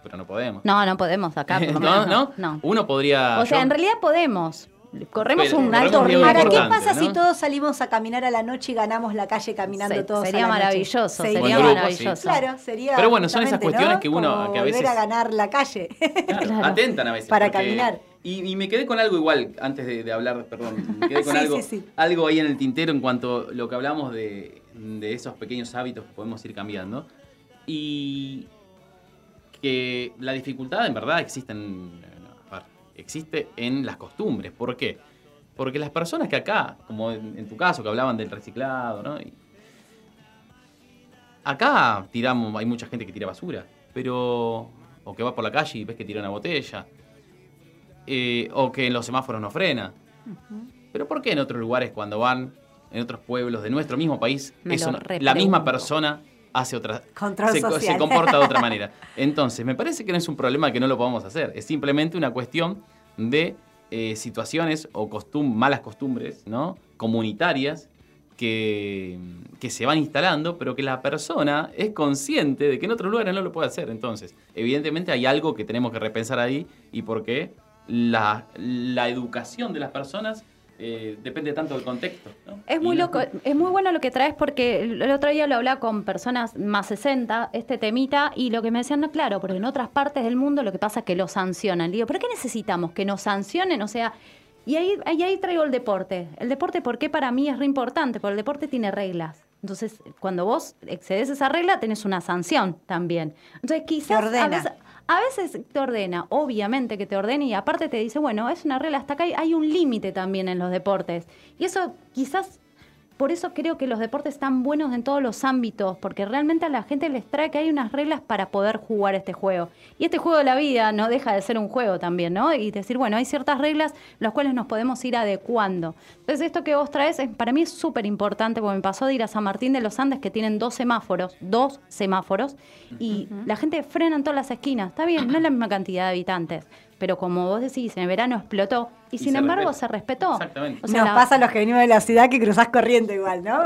pero no podemos. No, no podemos acá. ¿No? ¿No? Uno podría... O sea, en realidad podemos. Corremos un alto riesgo. Ahora, ¿qué pasa si todos salimos a caminar a la noche y ganamos la calle caminando todos Sería a la maravilloso, noche? sería maravilloso. Claro, sería. Pero bueno, son esas cuestiones que uno que a veces. a ganar la calle. Claro, Atentan a veces. Para caminar. Y, me quedé con algo igual, antes de, hablar, perdón, me quedé con algo, algo ahí en el tintero en cuanto a lo que hablamos de, de esos pequeños hábitos que podemos ir cambiando. Y que la dificultad en verdad existe en, existe en las costumbres. ¿Por qué? Porque las personas que acá, como en, tu caso, que hablaban del reciclado, ¿no? acá tiramos, hay mucha gente que tira basura, pero. o que va por la calle y ves que tira una botella. Eh, o que en los semáforos no frena. Pero ¿por qué en otros lugares cuando van, en otros pueblos de nuestro mismo país, la misma persona hace otra, se, comporta de otra manera. Entonces, me parece que no es un problema que no lo podamos hacer, es simplemente una cuestión de eh, situaciones o malas costumbres ¿no? comunitarias que, que, se van instalando, pero que la persona es consciente de que en otros lugares no lo puede hacer. Entonces, evidentemente hay algo que tenemos que repensar ahí y por qué la, la educación de las personas eh, depende tanto del contexto. Es muy loco, es muy bueno lo que traes porque el otro día lo hablaba con personas más 60, este temita, y lo que me decían, no, claro, porque en otras partes del mundo lo que pasa es que lo sancionan. Digo, ¿pero qué necesitamos? Que nos sancionen, o sea, y ahí, ahí, ahí traigo el deporte. El deporte, ¿por qué para mí es re importante? Porque el deporte tiene reglas. Entonces, cuando vos excedes esa regla, tenés una sanción también. Entonces, quizás a veces te ordena, obviamente que te ordena y aparte te dice, bueno, es una regla, hasta acá hay un límite también en los deportes. Y eso quizás por eso creo que los deportes están buenos en todos los ámbitos, porque realmente a la gente les trae que hay unas reglas para poder jugar este juego. Y este juego de la vida no deja de ser un juego también, ¿no? Y decir, bueno, hay ciertas reglas las cuales nos podemos ir adecuando. Entonces, esto que vos traes para mí es súper importante, porque me pasó de ir a San Martín de los Andes, que tienen dos semáforos, dos semáforos, y la gente frena en todas las esquinas. Está bien, no es la misma cantidad de habitantes, pero como vos decís, en el verano explotó y, sin embargo se respetó. Exactamente. O sea, Nos pasa a los que venimos de la ciudad que cruzás corriendo igual, ¿no?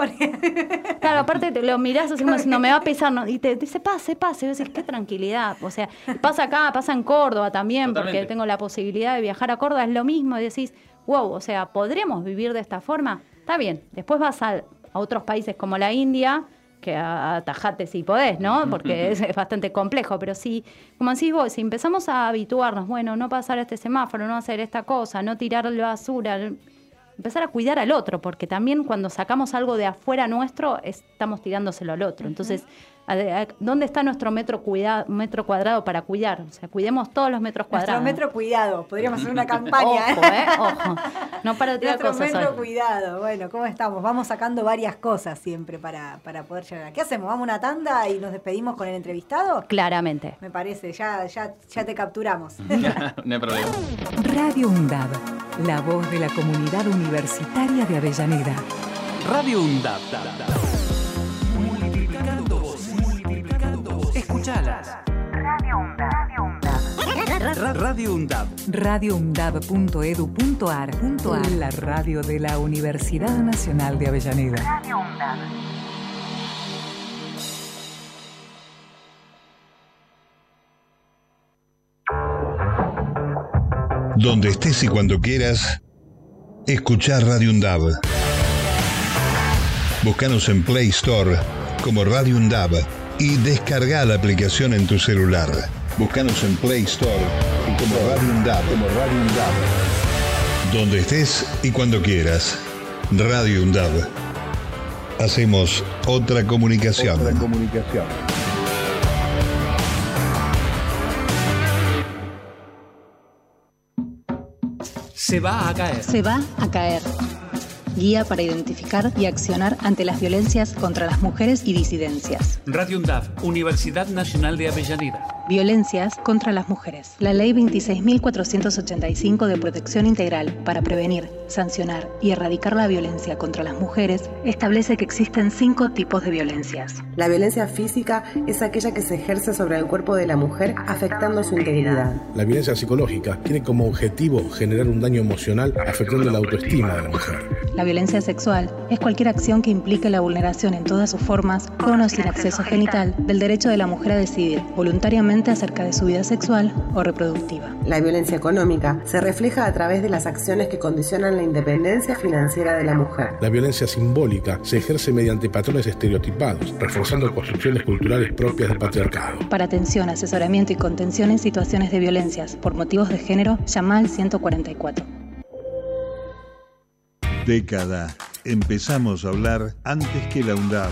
claro, aparte te lo mirás así como diciendo, me va a pisar, ¿no? y te dice, pase, pase, y vos decís, qué tranquilidad. O sea, pasa acá, pasa en Córdoba también, porque tengo la posibilidad de viajar a Córdoba, es lo mismo, y decís, wow, o sea, ¿podríamos vivir de esta forma? Está bien, después vas a, a otros países como la India, que atajate si podés, ¿no? Porque es, bastante complejo, pero si, como decís vos, si empezamos a habituarnos, bueno, no pasar este semáforo, no hacer esta cosa, no tirar la basura, empezar a cuidar al otro, porque también cuando sacamos algo de afuera nuestro, estamos tirándoselo al otro. Entonces, ¿Dónde está nuestro metro, metro cuadrado para cuidar? O sea, cuidemos todos los metros cuadrados. Nuestro metro cuidado, podríamos hacer una campaña. Ojo, ¿eh? Ojo. No para tirar nuestro metro hoy. cuidado. Bueno, ¿cómo estamos? Vamos sacando varias cosas siempre para, para poder llegar. ¿Qué hacemos? ¿Vamos a una tanda y nos despedimos con el entrevistado? Claramente. Me parece, ya, ya, ya te capturamos. no hay problema. Radio UNDAB, la voz de la comunidad universitaria de Avellaneda. Radio UNDAB. Escuchalas. Radio UNDAB. Radio UNDAB. radioundab.edu.ar. La radio de la Universidad Nacional de Avellaneda. Radio UNDAB. Donde estés y cuando quieras, escuchar Radio UNDAB. Búscanos en Play Store como Radio UNDAB y descarga la aplicación en tu celular. Búscanos en Play Store y como Radio UNDAB, como Radio UNDAB. Donde estés y cuando quieras. Radio UNDAB. Hacemos otra comunicación. Otra comunicación. Se va a caer. Se va a caer guía para identificar y accionar ante las violencias contra las mujeres y disidencias. Radio UNDAV, Universidad Nacional de Avellaneda. Violencias contra las mujeres. La Ley 26.485 de Protección Integral para prevenir, sancionar y erradicar la violencia contra las mujeres establece que existen cinco tipos de violencias. La violencia física es aquella que se ejerce sobre el cuerpo de la mujer afectando su integridad. La violencia psicológica tiene como objetivo generar un daño emocional afectando la autoestima de la mujer. La violencia sexual es cualquier acción que implique la vulneración en todas sus formas, con o sin acceso genital, del derecho de la mujer a decidir voluntariamente acerca de su vida sexual o reproductiva. La violencia económica se refleja a través de las acciones que condicionan la independencia financiera de la mujer. La violencia simbólica se ejerce mediante patrones estereotipados, reforzando construcciones culturales propias del patriarcado. Para atención, asesoramiento y contención en situaciones de violencias por motivos de género, llama al 144. Década. Empezamos a hablar antes que la UNDAB,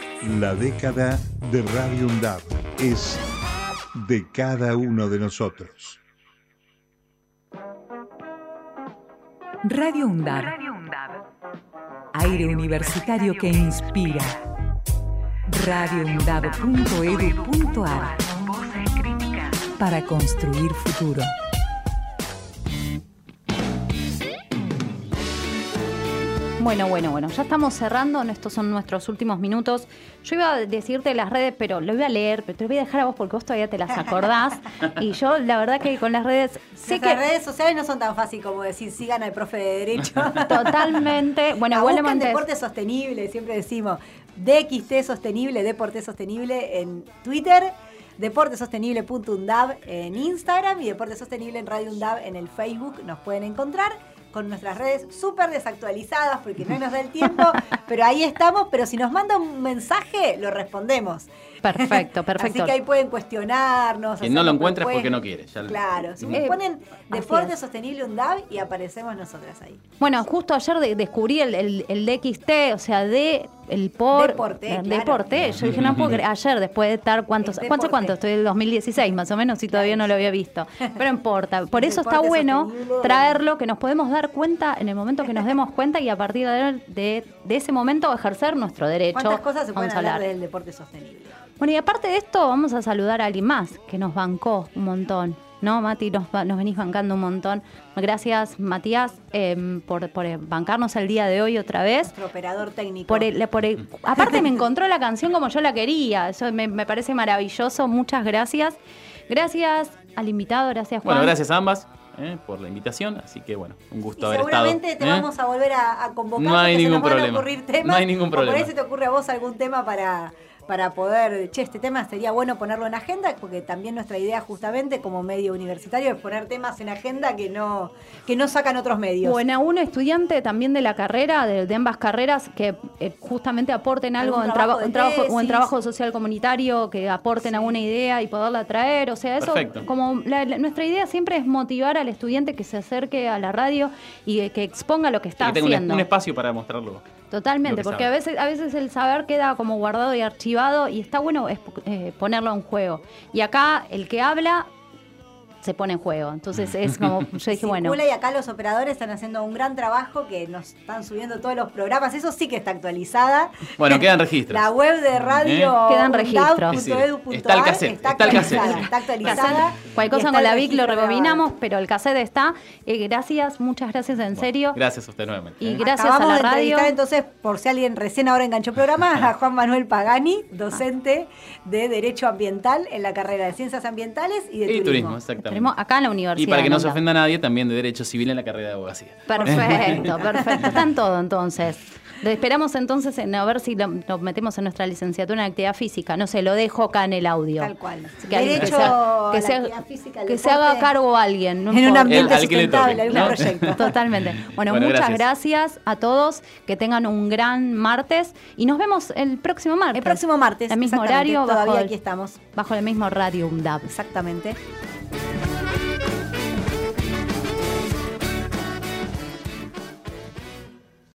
La década de Radio UNDAB es de cada uno de nosotros. Radio UNDAB. Aire universitario que inspira. radioundab.edu.ar Para construir futuro. Bueno, bueno, bueno, ya estamos cerrando, estos son nuestros últimos minutos. Yo iba a decirte las redes, pero lo voy a leer, pero te lo voy a dejar a vos porque vos todavía te las acordás. y yo, la verdad que con las redes, sé Las que... redes sociales no son tan fáciles como decir sigan al profe de Derecho. Totalmente. Bueno, igual deporte sostenible, siempre decimos DXT sostenible, deporte sostenible en Twitter, deportesostenible.undab en Instagram y deporte sostenible en Radio Undab en el Facebook. Nos pueden encontrar con nuestras redes súper desactualizadas porque no nos da el tiempo, pero ahí estamos, pero si nos manda un mensaje, lo respondemos. Perfecto, perfecto. Así que ahí pueden cuestionarnos. Quien no lo encuentra es porque no quiere. ya lo- Claro, si Eh, ponen deporte sostenible UNDAB y aparecemos nosotras ahí. Bueno, justo ayer de- descubrí el, el, el DXT, o sea, de el por Deporte, eh, claro. deporte. Yo dije, no puedo creer, ayer después de estar cuántos, Es ¿cuánto cuánto? Estoy del 2016 más o menos y todavía no lo había visto. Pero importa. Por eso está bueno sostenible. traerlo, que nos podemos dar cuenta en el momento que nos demos cuenta y a partir de, de, de ese momento ejercer nuestro derecho. ¿Cuántas cosas se pueden Vamos a hablar hablar. del deporte sostenible? Bueno, y aparte de esto, vamos a saludar a alguien más que nos bancó un montón. ¿No, Mati? Nos, venís bancando un montón. Gracias, Matías, em, por, por bancarnos el día de hoy otra vez. Nuestro operador técnico. Por el- por el- aparte me encontró la canción como yo la quería. Eso me, me parece maravilloso. Muchas gracias. Gracias al invitado, gracias Juan. Bueno, gracias a ambas eh, por la invitación. Así que bueno, un y gusto haber estado. seguramente te ¿eh? vamos a volver a, a convocar. No hay ningún nos van a problema. ocurrir temas, No hay ningún o Por problema. ahí se te ocurre a vos algún tema para, para poder, che, este tema sería bueno ponerlo en agenda, porque también nuestra idea justamente como medio universitario es poner temas en agenda que no, que no sacan otros medios. Bueno, un estudiante también de la carrera, de, de ambas carreras, que eh, justamente aporten algo en, trabajo en trabajo, o en trabajo social comunitario, que aporten alguna idea y poderla traer. O sea, eso, Perfecto. como la- la- nuestra idea siempre es motivar al estudiante que se acerque a la radio y eh, que exponga lo que Y está que tenga un, haciendo. un espacio para mostrarlo. Totalmente, porque sabe. a veces, a veces el saber queda como guardado y archivado y está bueno es, eh, ponerlo en juego. Y acá el que habla se pone en juego. Entonces es como, yo dije, bueno. Y acá los operadores están haciendo un gran trabajo que nos están subiendo todos los programas. Eso sí que está actualizada. Bueno, quedan registros. La web de radio ¿Eh? Quedan registros. undab.edu.ar Está el cassette, está está el actualizada. cassette. Está actualizada. Cualquier cosa con la VIC lo rebobinamos, pero el cassette está. Eh, gracias, muchas gracias en serio. Gracias a usted nuevamente. Y ¿eh? gracias Acabamos a la de radio. entrevistar entonces, por si alguien recién ahora enganchó programa, a Juan Manuel Pagani, docente de Derecho Ambiental en la carrera de Ciencias Ambientales y de Y Turismo. turismo, exactamente. Acá en la universidad. Y para que no se ofenda a nadie, también de Derecho Civil en la carrera de abogacía. Perfecto, perfecto. Está en todo entonces. Lo esperamos entonces en a ver si lo, lo metemos en nuestra licenciatura en actividad física. No sé, lo dejo acá en el audio. Tal cual. Que, Derecho que se, a que la se- física, que haga cargo alguien. no En un ambiente El- sustentable, toque, algún ¿no? proyecto. Totalmente. Bueno, Bueno, muchas gracias. gracias. a todos. Que tengan un gran martes. Y nos vemos el próximo martes. El próximo martes. El mismo horario. Todavía bajo el- aquí estamos. Bajo el mismo radio UNDAB. Exactamente.